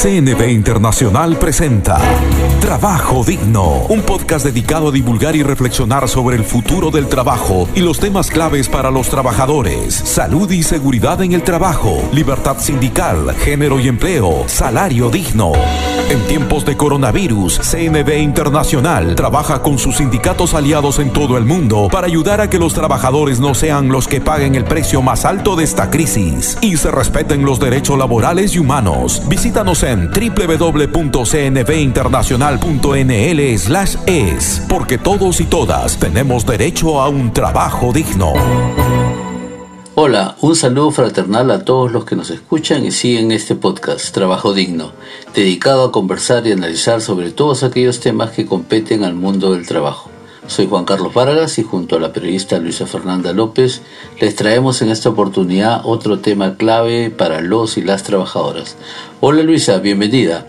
CNB Internacional presenta Trabajo Digno, un podcast dedicado a divulgar y reflexionar sobre el futuro del trabajo y los temas claves para los trabajadores, salud y seguridad en el trabajo, libertad sindical, género y empleo, salario digno. En tiempos de coronavirus, CNB Internacional trabaja con sus sindicatos aliados en todo el mundo para ayudar a que los trabajadores no sean los que paguen el precio más alto de esta crisis y se respeten los derechos laborales y humanos. Visítanos en www.cnbinternacional.nl slash es, porque todos y todas tenemos derecho a un trabajo digno. Hola, un saludo fraternal a todos los que nos escuchan y siguen este podcast, Trabajo Digno, dedicado a conversar y analizar sobre todos aquellos temas que competen al mundo del trabajo. Soy Juan Carlos Vargas y junto a la periodista Luisa Fernanda López les traemos en esta oportunidad otro tema clave para los y las trabajadoras. Hola Luisa, bienvenida.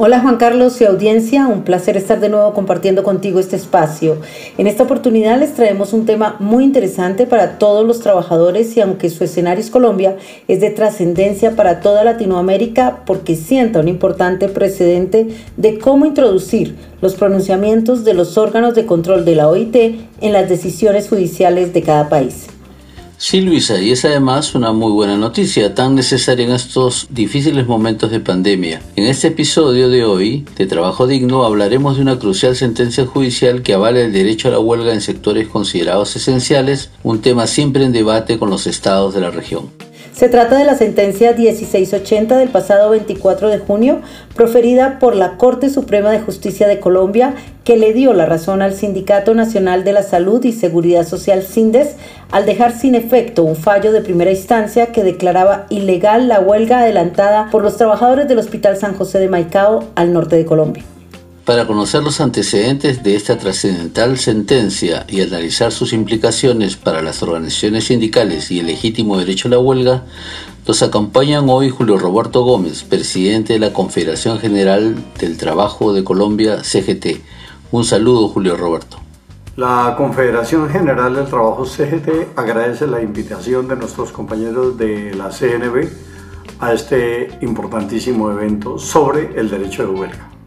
Hola Juan Carlos y audiencia, un placer estar de nuevo compartiendo contigo este espacio. En esta oportunidad les traemos un tema muy interesante para todos los trabajadores y aunque su escenario es Colombia, es de trascendencia para toda Latinoamérica porque sienta un importante precedente de cómo introducir los pronunciamientos de los órganos de control de la OIT en las decisiones judiciales de cada país. Sí, Luisa, y es además una muy buena noticia, tan necesaria en estos difíciles momentos de pandemia. En este episodio de hoy, de Trabajo Digno, hablaremos de una crucial sentencia judicial que avala el derecho a la huelga en sectores considerados esenciales, un tema siempre en debate con los estados de la región. Se trata de la sentencia 1680 del pasado 24 de junio, proferida por la Corte Suprema de Justicia de Colombia, que le dio la razón al Sindicato Nacional de la Salud y Seguridad Social SINDES al dejar sin efecto un fallo de primera instancia que declaraba ilegal la huelga adelantada por los trabajadores del Hospital San José de Maicao al norte de Colombia. Para conocer los antecedentes de esta trascendental sentencia y analizar sus implicaciones para las organizaciones sindicales y el legítimo derecho a la huelga, nos acompañan hoy Julio Roberto Gómez, presidente de la Confederación General del Trabajo de Colombia, CGT. Un saludo, Julio Roberto. La Confederación General del Trabajo CGT agradece la invitación de nuestros compañeros de la CNB a este importantísimo evento sobre el derecho de huelga.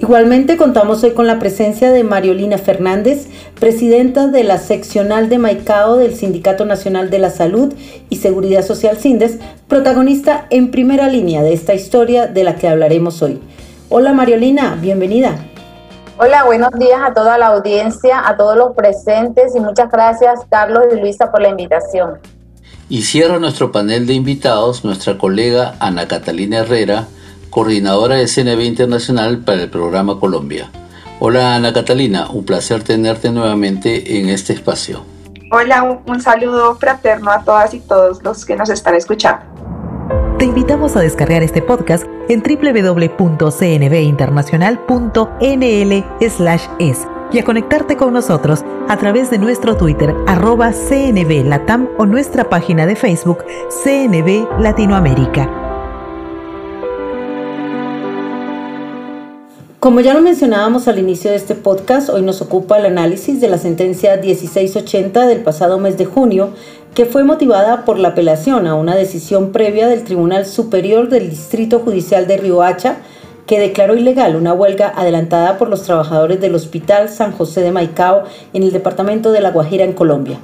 Igualmente contamos hoy con la presencia de Mariolina Fernández, presidenta de la seccional de Maicao del Sindicato Nacional de la Salud y Seguridad Social SINDES, protagonista en primera línea de esta historia de la que hablaremos hoy. Hola Mariolina, bienvenida. Hola, buenos días a toda la audiencia, a todos los presentes y muchas gracias Carlos y Luisa por la invitación. Y cierra nuestro panel de invitados nuestra colega Ana Catalina Herrera, coordinadora de CNB Internacional para el programa Colombia. Hola Ana Catalina, un placer tenerte nuevamente en este espacio. Hola, un, saludo fraterno a todas y todos los que nos están escuchando. Te invitamos a descargar este podcast en www.cnbinternacional.nl/es y a conectarte con nosotros a través de nuestro Twitter arroba CNB Latam o nuestra página de Facebook CNB Latinoamérica. Como ya lo mencionábamos al inicio de este podcast, hoy nos ocupa el análisis de la sentencia 1680 del pasado mes de junio, que fue motivada por la apelación a una decisión previa del Tribunal Superior del Distrito Judicial de Riohacha, que declaró ilegal una huelga adelantada por los trabajadores del Hospital San José de Maicao en el departamento de La Guajira, en Colombia.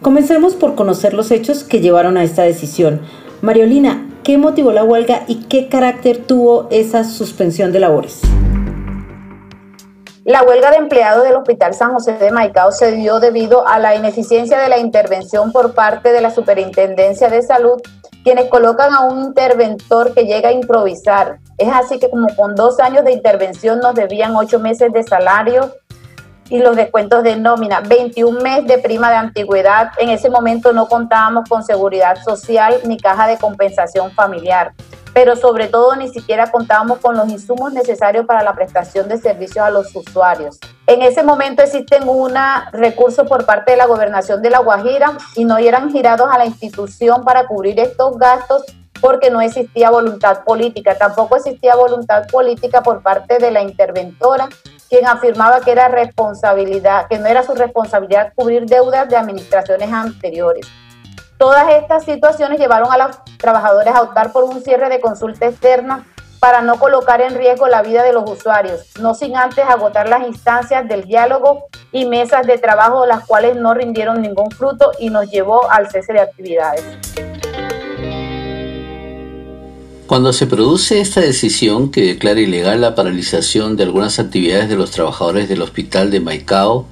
Comencemos por conocer los hechos que llevaron a esta decisión. Mariolina, ¿qué motivó la huelga y qué carácter tuvo esa suspensión de labores? La huelga de empleados del Hospital San José de Maicao se dio debido a la ineficiencia de la intervención por parte de la Superintendencia de Salud, quienes colocan a un interventor que llega a improvisar. Es así que como con dos años de intervención nos debían ocho meses de salario y los descuentos de nómina, 21 meses de prima de antigüedad. En ese momento no contábamos con seguridad social ni caja de compensación familiar pero sobre todo ni siquiera contábamos con los insumos necesarios para la prestación de servicios a los usuarios. En ese momento existen un recurso por parte de la gobernación de La Guajira y no eran girados a la institución para cubrir estos gastos porque no existía voluntad política. Tampoco existía voluntad política por parte de la interventora, quien afirmaba que era responsabilidad, que no era su responsabilidad cubrir deudas de administraciones anteriores. Todas estas situaciones llevaron a los trabajadores a optar por un cierre de consulta externa para no colocar en riesgo la vida de los usuarios, no sin antes agotar las instancias del diálogo y mesas de trabajo, las cuales no rindieron ningún fruto y nos llevó al cese de actividades. Cuando se produce esta decisión que declara ilegal la paralización de algunas actividades de los trabajadores del hospital de Maicao,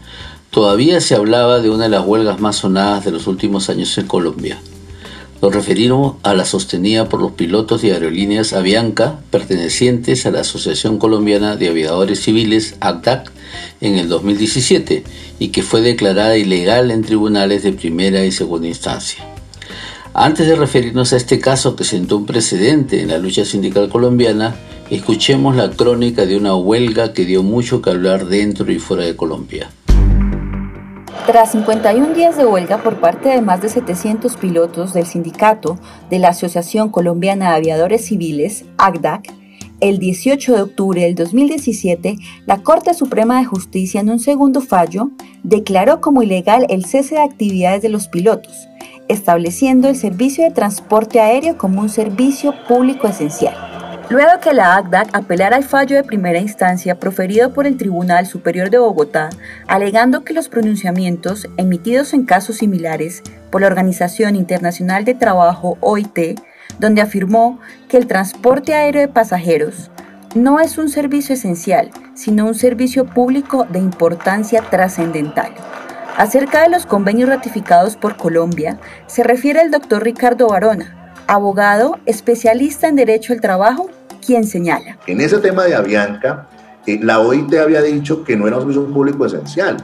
todavía se hablaba de una de las huelgas más sonadas de los últimos años en Colombia. Nos referimos a la sostenida por los pilotos de aerolíneas Avianca, pertenecientes a la Asociación Colombiana de Aviadores Civiles, ACDAC, en el 2017, y que fue declarada ilegal en tribunales de primera y segunda instancia. Antes de referirnos a este caso que sentó un precedente en la lucha sindical colombiana, escuchemos la crónica de una huelga que dio mucho que hablar dentro y fuera de Colombia. Tras 51 días de huelga por parte de más de 700 pilotos del sindicato de la Asociación Colombiana de Aviadores Civiles, ACDAC, el 18 de octubre del 2017, la Corte Suprema de Justicia en un segundo fallo declaró como ilegal el cese de actividades de los pilotos, estableciendo el servicio de transporte aéreo como un servicio público esencial. Luego que la ACDAC apelara al fallo de primera instancia proferido por el Tribunal Superior de Bogotá, alegando que los pronunciamientos emitidos en casos similares por la Organización Internacional de Trabajo OIT, donde afirmó que el transporte aéreo de pasajeros no es un servicio esencial, sino un servicio público de importancia trascendental. Acerca de los convenios ratificados por Colombia, se refiere el doctor Ricardo Barona, abogado especialista en Derecho al Trabajo, quien señala. En ese tema de Avianca, eh, la OIT había dicho que no era un servicio público esencial.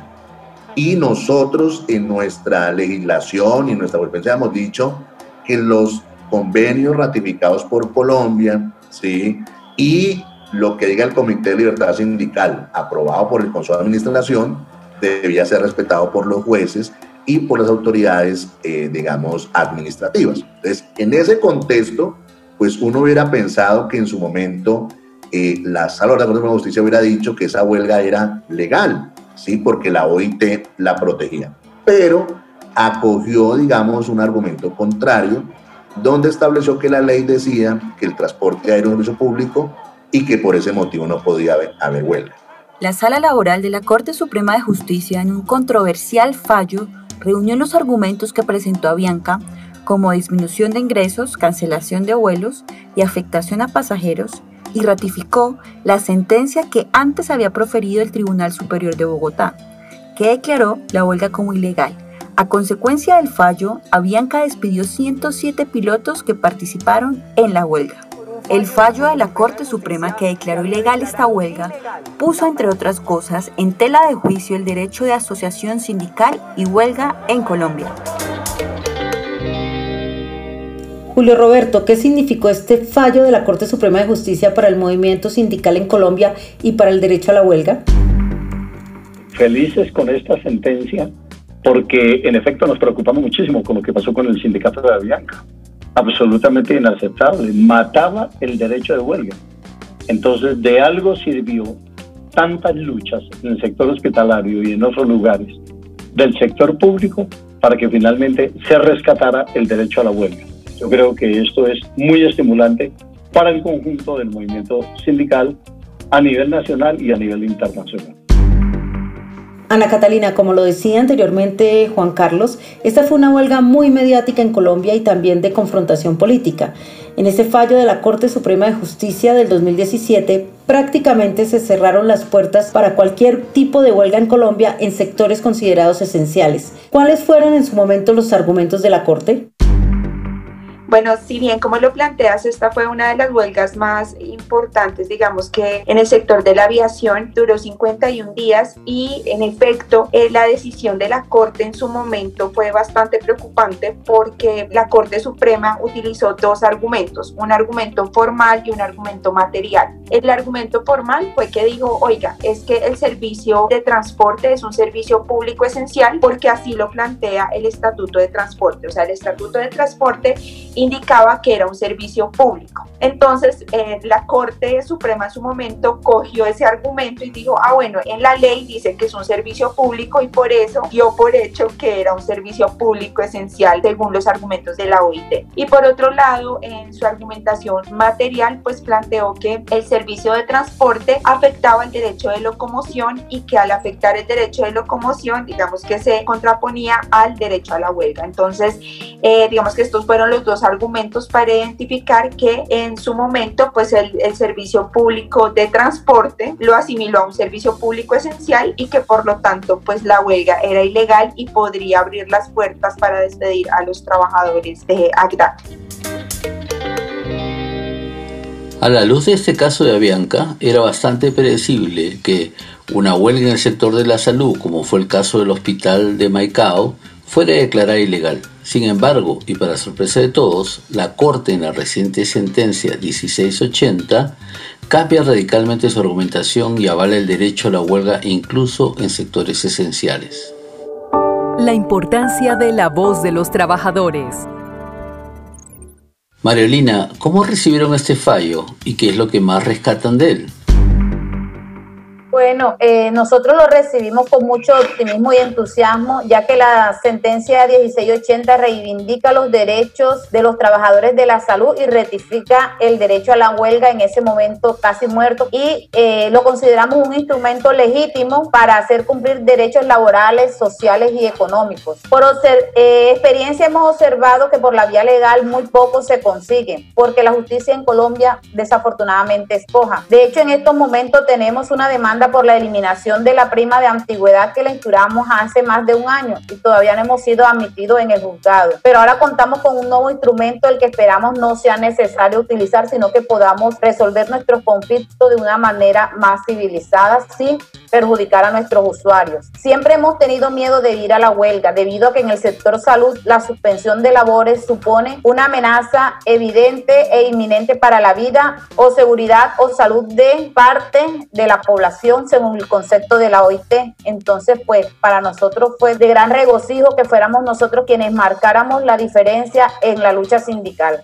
Y nosotros en nuestra legislación y nuestra jurisprudencia hemos dicho que los convenios ratificados por Colombia, ¿sí? Y lo que diga el Comité de Libertad Sindical, aprobado por el Consejo de Administración, debía ser respetado por los jueces y por las autoridades, eh, digamos, administrativas. Entonces, en ese contexto, pues uno hubiera pensado que en su momento eh, la Sala de la Justicia hubiera dicho que esa huelga era legal, ¿sí? Porque la OIT la protegía. Pero acogió, digamos, un argumento contrario, donde estableció que la ley decía que el transporte aéreo es un servicio público y que por ese motivo no podía haber huelga. La Sala Laboral de la Corte Suprema de Justicia, en un controversial fallo, reunió los argumentos que presentó Avianca, como disminución de ingresos, cancelación de vuelos y afectación a pasajeros, y ratificó la sentencia que antes había proferido el Tribunal Superior de Bogotá, que declaró la huelga como ilegal. A consecuencia del fallo, Avianca despidió 107 pilotos que participaron en la huelga. El fallo de la Corte Suprema que declaró ilegal esta huelga puso, entre otras cosas, en tela de juicio el derecho de asociación sindical y huelga en Colombia. Julio Roberto, ¿qué significó este fallo de la Corte Suprema de Justicia para el movimiento sindical en Colombia y para el derecho a la huelga? Felices con esta sentencia porque en efecto nos preocupamos muchísimo con lo que pasó con el sindicato de Avianca absolutamente inaceptable, mataba el derecho de huelga. Entonces, de algo sirvió tantas luchas en el sector hospitalario y en otros lugares del sector público para que finalmente se rescatara el derecho a la huelga. Yo creo que esto es muy estimulante para el conjunto del movimiento sindical a nivel nacional y a nivel internacional. Ana Catalina, como lo decía anteriormente Juan Carlos, esta fue una huelga muy mediática en Colombia y también de confrontación política. En ese fallo de la Corte Suprema de Justicia del 2017, prácticamente se cerraron las puertas para cualquier tipo de huelga en Colombia en sectores considerados esenciales. ¿Cuáles fueron en su momento los argumentos de la Corte? Bueno, si bien como lo planteas, esta fue una de las huelgas más importantes, digamos que en el sector de la aviación duró 51 días y en efecto eh, la decisión de la Corte en su momento fue bastante preocupante porque la Corte Suprema utilizó dos argumentos, un argumento formal y un argumento material. El argumento formal fue que dijo, oiga, es que el servicio de transporte es un servicio público esencial porque así lo plantea el Estatuto de Transporte, o sea, el Estatuto de Transporte y indicaba que era un servicio público. Entonces, eh, la Corte Suprema en su momento cogió ese argumento y dijo, ah, bueno, en la ley dice que es un servicio público y por eso dio por hecho que era un servicio público esencial según los argumentos de la OIT. Y por otro lado, en su argumentación material, pues planteó que el servicio de transporte afectaba el derecho de locomoción y que al afectar el derecho de locomoción, digamos que se contraponía al derecho a la huelga. Entonces, eh, digamos que estos fueron los dos argumentos para identificar que en su momento, pues el, servicio público de transporte lo asimiló a un servicio público esencial y que por lo tanto, pues la huelga era ilegal y podría abrir las puertas para despedir a los trabajadores de ACDA. A la luz de este caso de Avianca, era bastante predecible que una huelga en el sector de la salud, como fue el caso del hospital de Maicao, fuera declarada ilegal. Sin embargo, y para sorpresa de todos, la Corte en la reciente sentencia 1680 cambia radicalmente su argumentación y avala el derecho a la huelga incluso en sectores esenciales. La importancia de la voz de los trabajadores. Mariolina, ¿cómo recibieron este fallo y qué es lo que más rescatan de él? Bueno, eh, nosotros lo recibimos con mucho optimismo y entusiasmo, ya que la sentencia 1680 reivindica los derechos de los trabajadores de la salud y ratifica el derecho a la huelga en ese momento casi muerto y eh, lo consideramos un instrumento legítimo para hacer cumplir derechos laborales, sociales y económicos. Por eh, experiencia hemos observado que por la vía legal muy poco se consigue, porque la justicia en Colombia desafortunadamente es coja. De hecho, en estos momentos tenemos una demanda por la eliminación de la prima de antigüedad que le instruamos hace más de un año y todavía no hemos sido admitidos en el juzgado. Pero ahora contamos con un nuevo instrumento el que esperamos no sea necesario utilizar, sino que podamos resolver nuestros conflictos de una manera más civilizada sin perjudicar a nuestros usuarios. Siempre hemos tenido miedo de ir a la huelga debido a que en el sector salud la suspensión de labores supone una amenaza evidente e inminente para la vida o seguridad o salud de parte de la población según el concepto de la OIT. Entonces, pues para nosotros fue de gran regocijo que fuéramos nosotros quienes marcáramos la diferencia en la lucha sindical.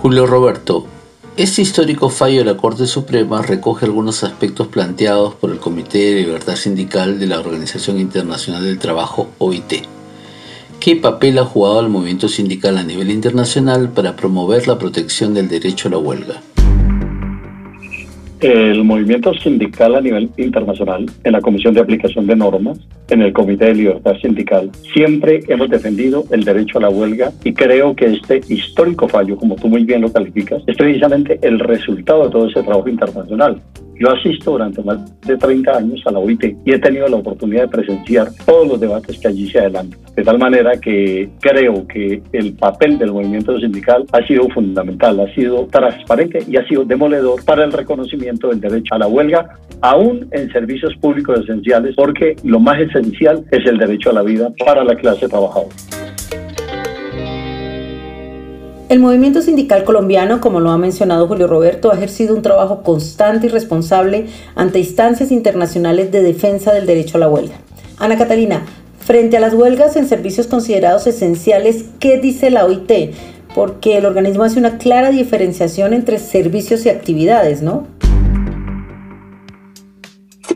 Julio Roberto, este histórico fallo de la Corte Suprema recoge algunos aspectos planteados por el Comité de Libertad Sindical de la Organización Internacional del Trabajo, OIT. ¿Qué papel ha jugado el movimiento sindical a nivel internacional para promover la protección del derecho a la huelga? El movimiento sindical a nivel internacional, en la Comisión de Aplicación de Normas, en el Comité de Libertad Sindical, siempre hemos defendido el derecho a la huelga y creo que este histórico fallo, como tú muy bien lo calificas, es precisamente el resultado de todo ese trabajo internacional. Yo asisto durante más de 30 años a la OIT y he tenido la oportunidad de presenciar todos los debates que allí se adelantan. De tal manera que creo que el papel del movimiento sindical ha sido fundamental, ha sido transparente y ha sido demoledor para el reconocimiento del derecho a la huelga, aún en servicios públicos esenciales, porque lo más esencial es el derecho a la vida para la clase trabajadora. El movimiento sindical colombiano, como lo ha mencionado Julio Roberto, ha ejercido un trabajo constante y responsable ante instancias internacionales de defensa del derecho a la huelga. Ana Catalina, frente a las huelgas en servicios considerados esenciales, ¿qué dice la OIT? Porque el organismo hace una clara diferenciación entre servicios y actividades, ¿no?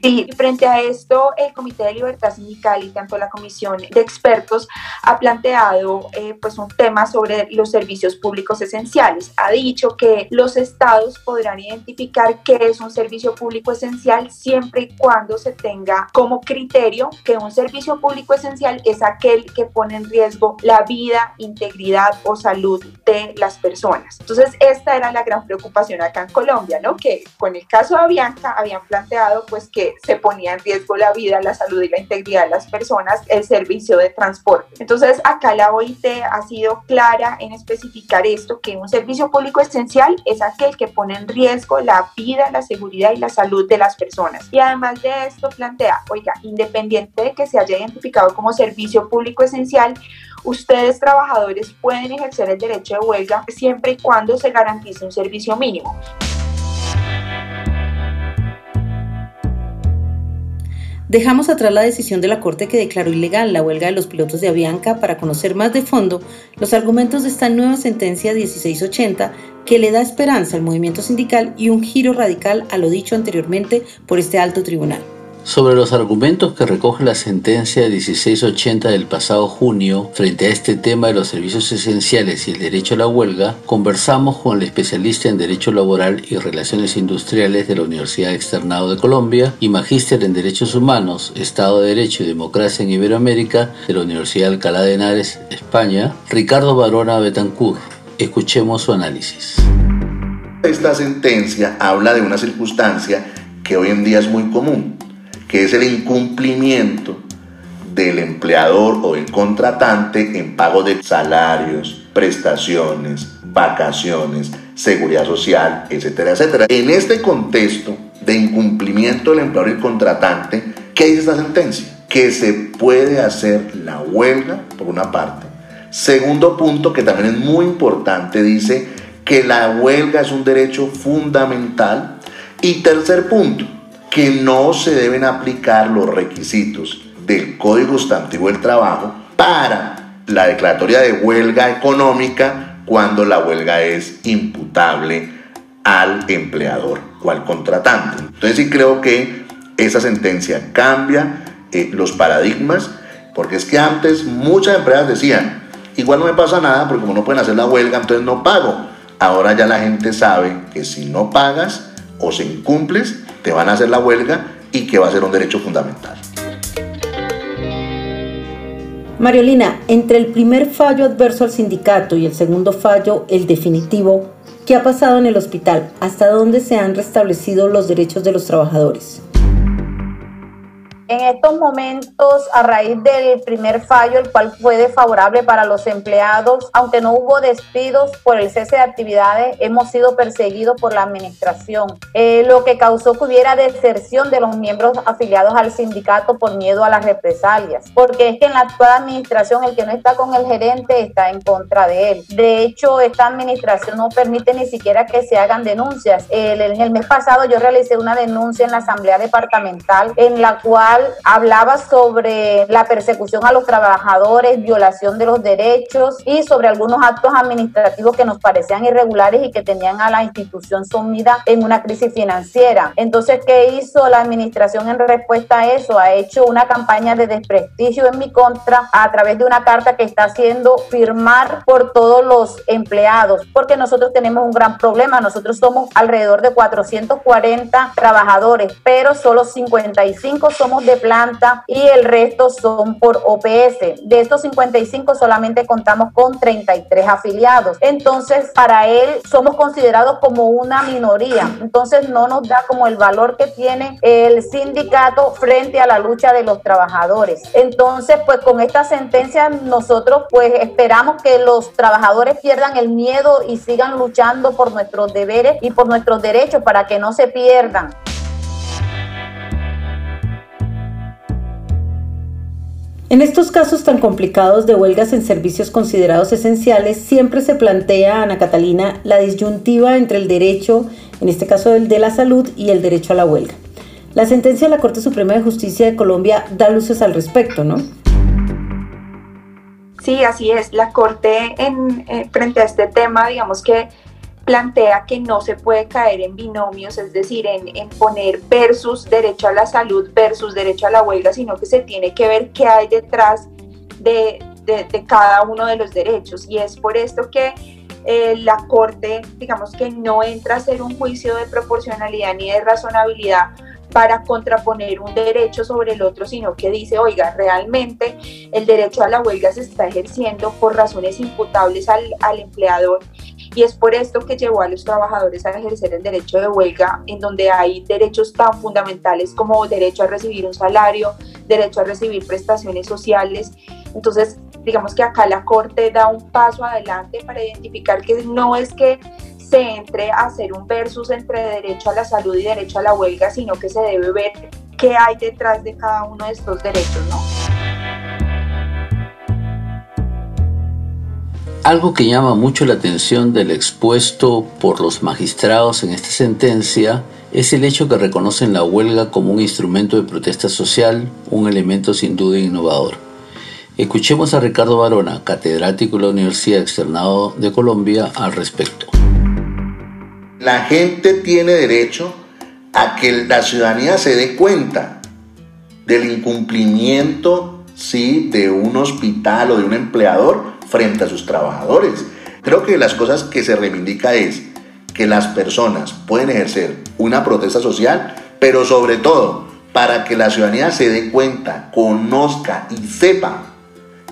Sí, frente a esto, el Comité de Libertad Sindical y tanto la Comisión de Expertos ha planteado eh, pues un tema sobre los servicios públicos esenciales. Ha dicho que los estados podrán identificar qué es un servicio público esencial siempre y cuando se tenga como criterio que un servicio público esencial es aquel que pone en riesgo la vida, integridad o salud de las personas. Entonces, esta era la gran preocupación acá en Colombia, ¿no? Que con el caso de Avianca habían planteado pues que se ponía en riesgo la vida, la salud y la integridad de las personas, el servicio de transporte. Entonces, acá la OIT ha sido clara en especificar esto, que un servicio público esencial es aquel que pone en riesgo la vida, la seguridad y la salud de las personas. Y además de esto plantea, oiga, independiente de que se haya identificado como servicio público esencial, ustedes trabajadores pueden ejercer el derecho de huelga siempre y cuando se garantice un servicio mínimo. Dejamos atrás la decisión de la Corte que declaró ilegal la huelga de los pilotos de Avianca para conocer más de fondo los argumentos de esta nueva sentencia 1680 que le da esperanza al movimiento sindical y un giro radical a lo dicho anteriormente por este alto tribunal. Sobre los argumentos que recoge la sentencia 1680 del pasado junio frente a este tema de los servicios esenciales y el derecho a la huelga, conversamos con el especialista en Derecho Laboral y Relaciones Industriales de la Universidad Externado de Colombia y magíster en Derechos Humanos, Estado de Derecho y Democracia en Iberoamérica de la Universidad de Alcalá de Henares, España, Ricardo Barona Betancourt. Escuchemos su análisis. Esta sentencia habla de una circunstancia que hoy en día es muy común que es el incumplimiento del empleador o el contratante en pago de salarios, prestaciones, vacaciones, seguridad social, etcétera, etcétera. En este contexto de incumplimiento del empleador y el contratante, ¿qué dice esta sentencia? Que se puede hacer la huelga, por una parte. Segundo punto, que también es muy importante, dice que la huelga es un derecho fundamental. Y tercer punto, que no se deben aplicar los requisitos del Código Sustantivo del Trabajo para la declaratoria de huelga económica cuando la huelga es imputable al empleador o al contratante. Entonces sí creo que esa sentencia cambia eh, los paradigmas, porque es que antes muchas empresas decían, igual no me pasa nada, porque como no pueden hacer la huelga, entonces no pago. Ahora ya la gente sabe que si no pagas o se incumples, te van a hacer la huelga y que va a ser un derecho fundamental. Mariolina, entre el primer fallo adverso al sindicato y el segundo fallo, el definitivo, ¿qué ha pasado en el hospital? ¿Hasta dónde se han restablecido los derechos de los trabajadores? En estos momentos, a raíz del primer fallo, el cual fue desfavorable para los empleados, aunque no hubo despidos por el cese de actividades, hemos sido perseguidos por la administración, eh, lo que causó que hubiera deserción de los miembros afiliados al sindicato por miedo a las represalias, porque es que en la actual administración el que no está con el gerente está en contra de él. De hecho, esta administración no permite ni siquiera que se hagan denuncias. El, en el mes pasado yo realicé una denuncia en la asamblea departamental en la cual hablaba sobre la persecución a los trabajadores, violación de los derechos y sobre algunos actos administrativos que nos parecían irregulares y que tenían a la institución sumida en una crisis financiera. Entonces, ¿qué hizo la administración en respuesta a eso? Ha hecho una campaña de desprestigio en mi contra a través de una carta que está haciendo firmar por todos los empleados, porque nosotros tenemos un gran problema. Nosotros somos alrededor de 440 trabajadores, pero solo 55 somos de planta y el resto son por OPS. De estos 55 solamente contamos con 33 afiliados. Entonces, para él somos considerados como una minoría. Entonces, no nos da como el valor que tiene el sindicato frente a la lucha de los trabajadores. Entonces, pues con esta sentencia nosotros pues esperamos que los trabajadores pierdan el miedo y sigan luchando por nuestros deberes y por nuestros derechos para que no se pierdan. En estos casos tan complicados de huelgas en servicios considerados esenciales, siempre se plantea, Ana Catalina, la disyuntiva entre el derecho, en este caso el de la salud, y el derecho a la huelga. La sentencia de la Corte Suprema de Justicia de Colombia da luces al respecto, ¿no? Sí, así es. La Corte en, eh, frente a este tema, digamos que plantea que no se puede caer en binomios, es decir, en, poner versus derecho a la salud versus derecho a la huelga, sino que se tiene que ver qué hay detrás de, cada uno de los derechos. Y es por esto que eh, la Corte, digamos que no entra a hacer un juicio de proporcionalidad ni de razonabilidad para contraponer un derecho sobre el otro, sino que dice, oiga, realmente el derecho a la huelga se está ejerciendo por razones imputables al, al empleador y es por esto que llevó a los trabajadores a ejercer el derecho de huelga, en donde hay derechos tan fundamentales como derecho a recibir un salario, derecho a recibir prestaciones sociales. Entonces, digamos que acá la Corte da un paso adelante para identificar que no es que se entre a hacer un versus entre derecho a la salud y derecho a la huelga, sino que se debe ver qué hay detrás de cada uno de estos derechos, ¿no? Algo que llama mucho la atención del expuesto por los magistrados en esta sentencia es el hecho que reconocen la huelga como un instrumento de protesta social, un elemento sin duda innovador. Escuchemos a Ricardo Barona, catedrático de la Universidad Externado de Colombia, al respecto. La gente tiene derecho a que la ciudadanía se dé cuenta del incumplimiento sí, de un hospital o de un empleador frente a sus trabajadores. Creo que las cosas que se reivindica es que las personas pueden ejercer una protesta social, pero sobre todo para que la ciudadanía se dé cuenta, conozca y sepa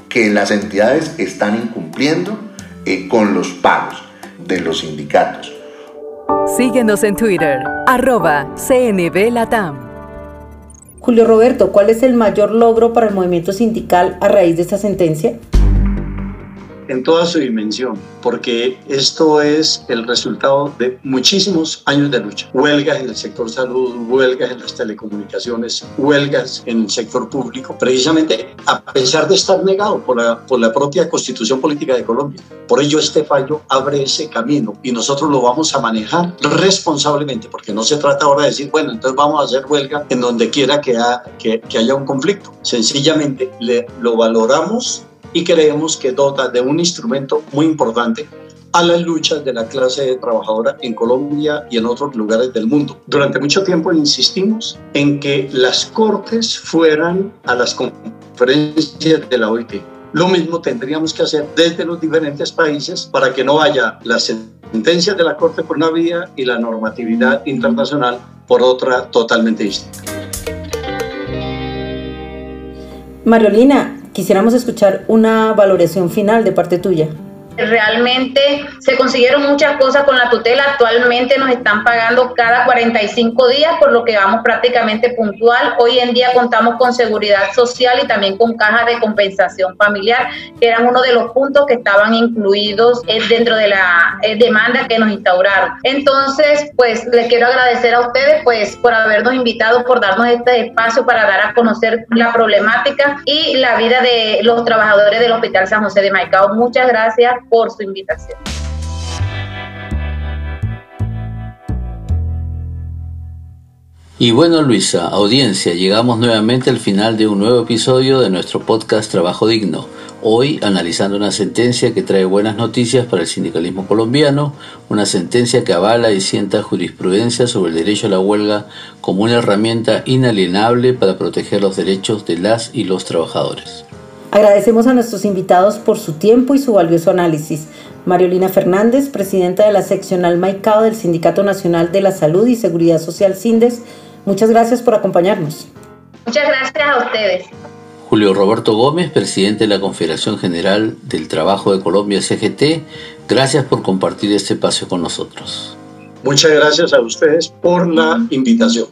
que las entidades están incumpliendo eh, con los pagos de los sindicatos. Síguenos en Twitter, arroba CNB Latam. Julio Roberto, ¿cuál es el mayor logro para el movimiento sindical a raíz de esta sentencia? En toda su dimensión, porque esto es el resultado de muchísimos años de lucha. Huelgas en el sector salud, huelgas en las telecomunicaciones, huelgas en el sector público, precisamente a pesar de estar negado por la, por la propia constitución política de Colombia. Por ello este fallo abre ese camino y nosotros lo vamos a manejar responsablemente, porque no se trata ahora de decir, bueno, entonces vamos a hacer huelga en donde quiera que, que, que haya un conflicto. Sencillamente le, lo valoramos y creemos que dota de un instrumento muy importante a las luchas de la clase trabajadora en Colombia y en otros lugares del mundo. Durante mucho tiempo insistimos en que las cortes fueran a las conferencias de la OIT. Lo mismo tendríamos que hacer desde los diferentes países para que no haya las sentencias de la Corte por una vía y la normatividad internacional por otra totalmente distinta. Mariolina, quisiéramos escuchar una valoración final de parte tuya. Realmente se consiguieron muchas cosas con la tutela. Actualmente nos están pagando cada 45 días, por lo que vamos prácticamente puntual. Hoy en día contamos con seguridad social y también con caja de compensación familiar, que eran uno de los puntos que estaban incluidos eh, dentro de la eh, demanda que nos instauraron. Entonces, pues les quiero agradecer a ustedes pues por habernos invitado, por darnos este espacio para dar a conocer la problemática y la vida de los trabajadores del Hospital San José de Maicao. Muchas gracias por su invitación. Y bueno, Luisa, audiencia, llegamos nuevamente al final de un nuevo episodio de nuestro podcast Trabajo Digno. Hoy analizando una sentencia que trae buenas noticias para el sindicalismo colombiano, una sentencia que avala y sienta jurisprudencia sobre el derecho a la huelga como una herramienta inalienable para proteger los derechos de las y los trabajadores. Agradecemos a nuestros invitados por su tiempo y su valioso análisis. Mariolina Fernández, presidenta de la seccional Maicao del Sindicato Nacional de la Salud y Seguridad Social CINDES, muchas gracias por acompañarnos. Muchas gracias a ustedes. Julio Roberto Gómez, presidente de la Confederación General del Trabajo de Colombia CGT, gracias por compartir este espacio con nosotros. Muchas gracias a ustedes por la invitación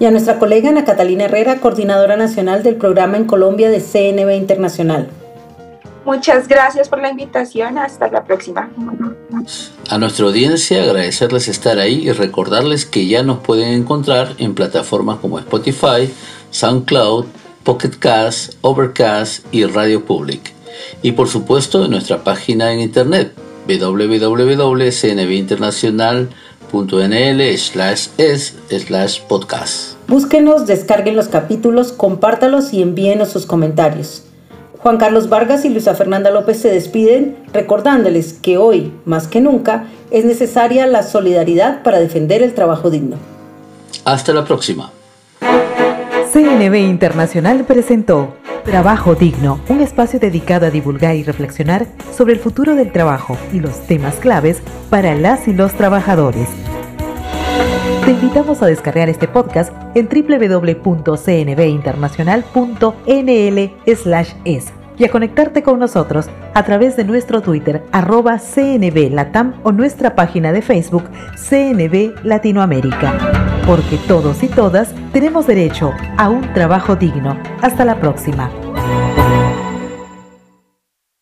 y a nuestra colega Ana Catalina Herrera, coordinadora nacional del programa en Colombia de CNB Internacional. Muchas gracias por la invitación. Hasta la próxima. A nuestra audiencia agradecerles estar ahí y recordarles que ya nos pueden encontrar en plataformas como Spotify, SoundCloud, Pocket Cast, Overcast y Radio Public. Y por supuesto en nuestra página en internet www.cnbinternacional.com nl slash es slash podcast. Búsquenos, descarguen los capítulos, compártalos y envíenos sus comentarios. Juan Carlos Vargas y Luisa Fernanda López se despiden recordándoles que hoy, más que nunca, es necesaria la solidaridad para defender el trabajo digno. Hasta la próxima. CNB Internacional presentó Trabajo Digno, un espacio dedicado a divulgar y reflexionar sobre el futuro del trabajo y los temas claves para las y los trabajadores. Te invitamos a descargar este podcast en www.cnbinternacional.nl/es y a conectarte con nosotros a través de nuestro Twitter arroba CNB Latam o nuestra página de Facebook CNB Latinoamérica. Porque todos y todas tenemos derecho a un trabajo digno. Hasta la próxima.